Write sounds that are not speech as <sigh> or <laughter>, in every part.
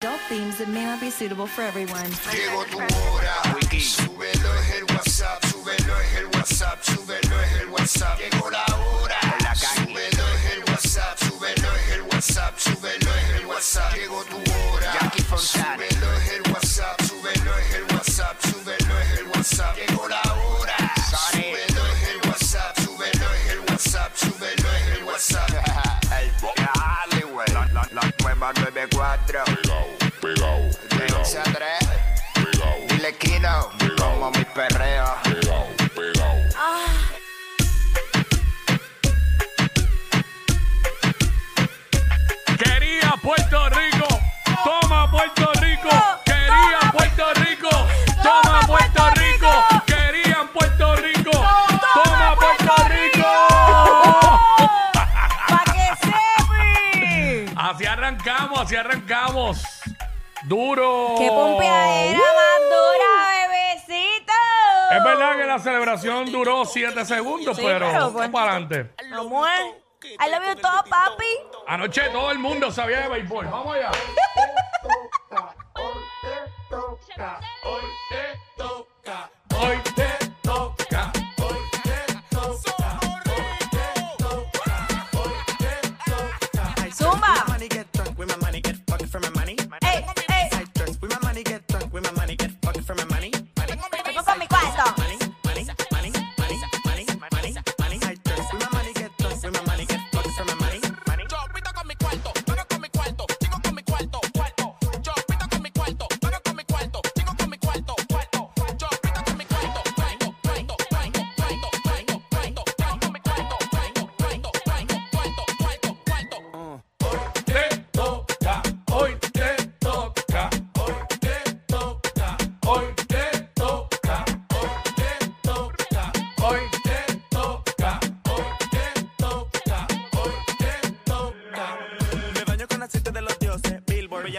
Adult themes that may not be suitable for everyone. Llegó tu hora. Súbelo es el WhatsApp, súbelo es el WhatsApp, súbelo es el WhatsApp. Llegó la hora. Súbelo es el WhatsApp, súbelo es el WhatsApp, súbelo es el WhatsApp. Llegó tu hora. Súbelo es así arrancamos. Duro. ¡Qué pompeadera más dura, bebecito! Es verdad que la celebración duró 7 segundos, Sí, pero, pero, pues. para adelante. Amor, I love you todo, papi. Anoche todo el mundo sabía de béisbol. Vamos allá. <laughs> Hoy te toca.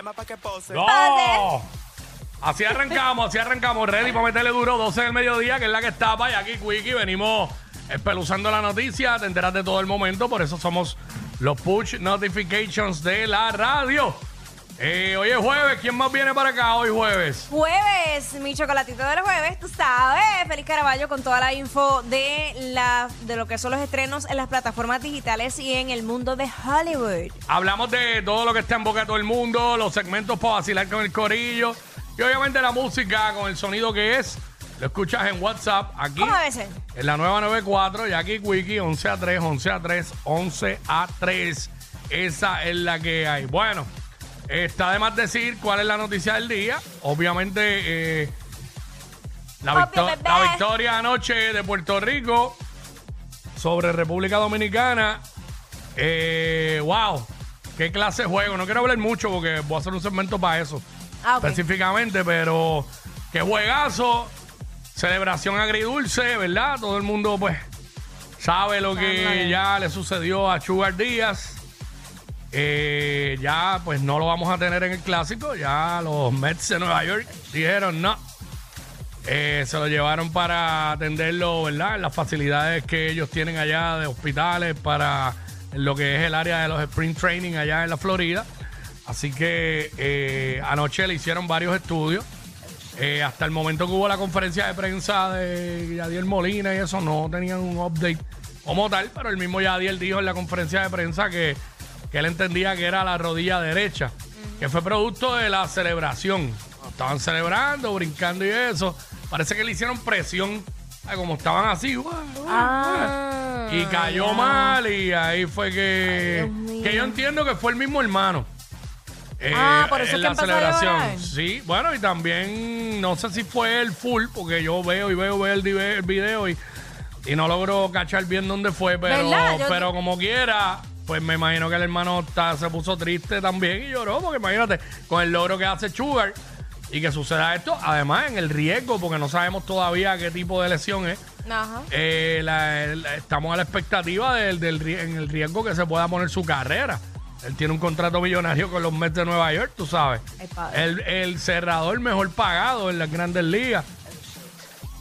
Llama pa' que pose. ¡No! Así arrancamos, así arrancamos. Ready para meterle duro 12 del mediodía, que es la que estaba. Y aquí, Quickie, venimos espeluzando la noticia. Te enteras de todo el momento. Por eso somos los push notifications de la radio. Eh, hoy es jueves. ¿Quién más viene para acá hoy jueves? Jueves, mi chocolatito del jueves, tú sabes. Feliz Caraballo con toda la info de, la, de lo que son los estrenos en las plataformas digitales y en el mundo de Hollywood. Hablamos de todo lo que está en boca de todo el mundo, los segmentos para vacilar con el corillo. Y obviamente la música con el sonido que es. Lo escuchas en WhatsApp aquí. ¿Cómo debe ser? En la nueva 94, Jackie Wiki, 11 a 3, 11 a 3, 11 a 3. Esa es la que hay. Bueno, está de más decir cuál es la noticia del día. Obviamente, eh, la, Obvio, victo- bebé. la victoria anoche de Puerto Rico sobre República Dominicana. Eh, wow, qué clase de juego. No quiero hablar mucho porque voy a hacer un segmento para eso Ah, ok. específicamente, pero qué juegazo, celebración agridulce, ¿verdad? Todo el mundo, pues, sabe lo que ya le sucedió a Sugar Díaz. Eh, ya, pues, no lo vamos a tener en el clásico. Ya los Mets de Nueva York dijeron no. Eh, se lo llevaron para atenderlo, ¿verdad? En las facilidades que ellos tienen allá de hospitales para lo que es el área de los sprint training allá en la Florida. Así que eh, anoche le hicieron varios estudios. Eh, hasta el momento que hubo la conferencia de prensa de Yadiel Molina y eso, no tenían un update como tal, pero el mismo Yadiel dijo en la conferencia de prensa que, que él entendía que era la rodilla derecha, que fue producto de la celebración. Estaban celebrando, brincando y eso. Parece que le hicieron presión, ah, como estaban así, guau, guau, Ah, y cayó ya. mal y ahí fue que, Ay, que yo entiendo que fue el mismo hermano. Eh, Ah, por eso en es que la empezó a celebración. llorar. Sí, bueno, y también no sé si fue el full, porque yo veo y veo, veo el, video y, y no logro cachar bien dónde fue, pero, ¿Verdad? Yo- pero como quiera, pues me imagino que el hermano se puso triste también y lloró, porque imagínate, con el logro que hace Sugar y que suceda esto, además en el riesgo, porque no sabemos todavía qué tipo de lesión es. Ajá. Eh, la- la- estamos a la expectativa del, en el riesgo que se pueda poner su carrera. Él tiene un contrato millonario con los Mets de Nueva York, tú sabes. Ay, padre. El, el cerrador mejor pagado en las grandes ligas.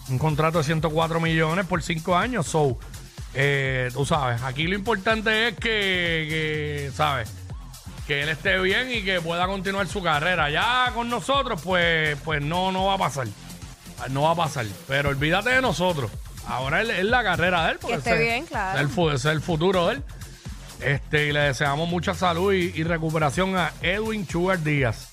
Un contrato de 104 millones por 5 años. So, eh, tú sabes, aquí lo importante es que, que, ¿sabes? que él esté bien y que pueda continuar su carrera. Ya con nosotros, pues, pues no, no va a pasar. No va a pasar. Pero olvídate de nosotros. Ahora es, la carrera de él. porque esté ese- bien, claro. el es el futuro de él. Este, y le deseamos mucha salud y, y recuperación a Edwin Sugar Díaz.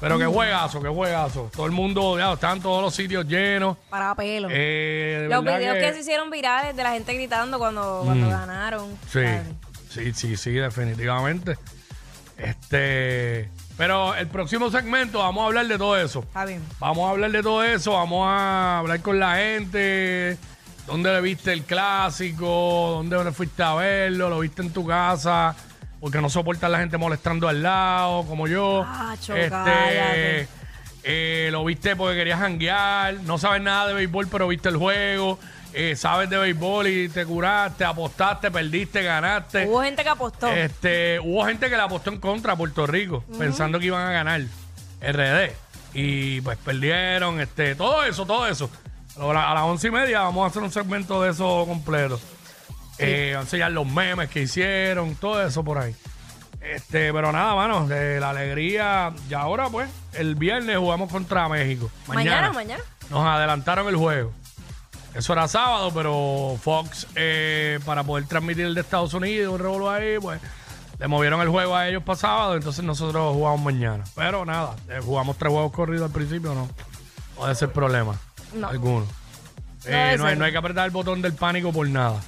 Pero qué juegazo, qué juegazo. Todo el mundo, ya, están todos los sitios llenos. Para pelo. Eh, Los videos que... que- se hicieron virales de la gente gritando cuando, cuando Mm. ganaron. Sí, sí, sí, sí, definitivamente. Este, pero el próximo segmento vamos a hablar de todo eso. Está bien. Vamos a hablar de todo eso, vamos a hablar con la gente, dónde le viste el clásico, dónde fuiste a verlo, lo viste en tu casa, porque no soportas la gente molestando al lado, como yo. Acho, cállate. eh, lo viste porque querías janguear, no sabes nada de béisbol, pero viste el juego, eh, sabes de béisbol y te curaste, apostaste, perdiste, ganaste. Hubo gente que apostó. Este, hubo gente que le apostó en contra a Puerto Rico, pensando que iban a ganar RD. Y pues perdieron, este, todo eso, todo eso. A las once y media vamos a hacer un segmento de eso completo. Eh, enseñar los memes que hicieron, todo eso por ahí. Este, pero nada, mano, de la alegría. Y ahora, pues, el viernes jugamos contra México. mañana, mañana. Nos adelantaron el juego. Eso era sábado, pero Fox, eh, para poder transmitir el de Estados Unidos, un revuelo ahí, pues le movieron el juego a ellos para sábado, entonces nosotros jugamos mañana. Pero nada, eh, jugamos tres juegos corridos al principio, no. No debe ser problema. No. Alguno. Eh, no, hay, ser. no hay que apretar el botón del pánico por nada.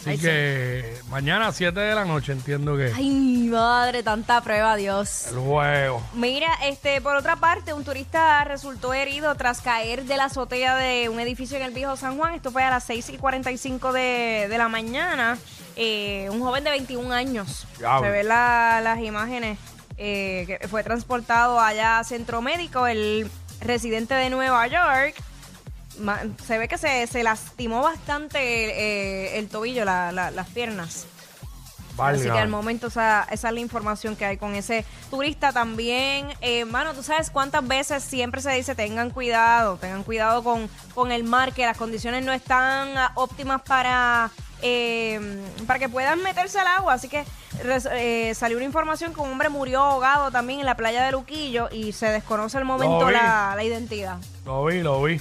Así Ay, que mañana a 7 de la noche entiendo que Ay, madre, tanta prueba, Dios. el juego. Mira, este, por otra parte, un turista resultó herido tras caer de la azotea de un edificio en el viejo San Juan. Esto fue a las 6 y 45 de, de la mañana. Eh, un joven de 21 años. Diablo. Se ven la- las imágenes. eh, que fue transportado allá a centro médico. El residente de Nueva York. Se ve que se, se lastimó bastante eh, el tobillo, la- la- las piernas. Así que al momento esa, esa es la información que hay con ese turista también. Eh, mano, tú sabes cuántas veces siempre se dice tengan cuidado, tengan cuidado con, con el mar, que las condiciones no están ah, óptimas para, eh, para que puedan meterse al agua. Así que eh, salió una información que un hombre murió ahogado también en la playa de Luquillo y se desconoce al momento la, la identidad. Lo vi, lo vi.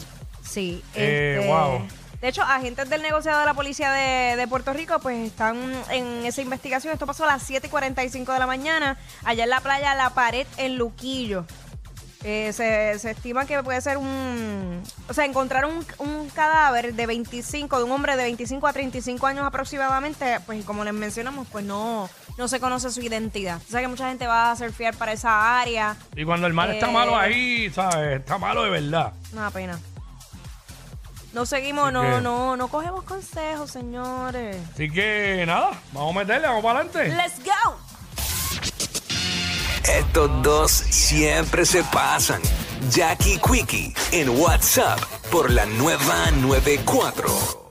Sí. Eh, este, wow. De hecho, agentes del negociado de la policía de, de Puerto Rico pues están en esa investigación. Esto pasó a las 7 y 45 de la mañana, allá en la playa La Pared, en Luquillo. Eh, se, se estima que puede ser un... O sea, encontraron un, un cadáver de 25, de un hombre de 25 a 35 años aproximadamente, pues y como les mencionamos, pues no, no se conoce su identidad. O sea que mucha gente va a surfear para esa área. Y cuando el mar está Eh. malo ahí, ¿sabes? Está malo de verdad. Una pena. No seguimos, Así no, que- no, no cogemos consejos, señores. Así que nada, vamos a meterle, vamos para adelante. Let's go. Estos dos siempre se pasan. Jackie Quickie en WhatsApp por la nueva 94.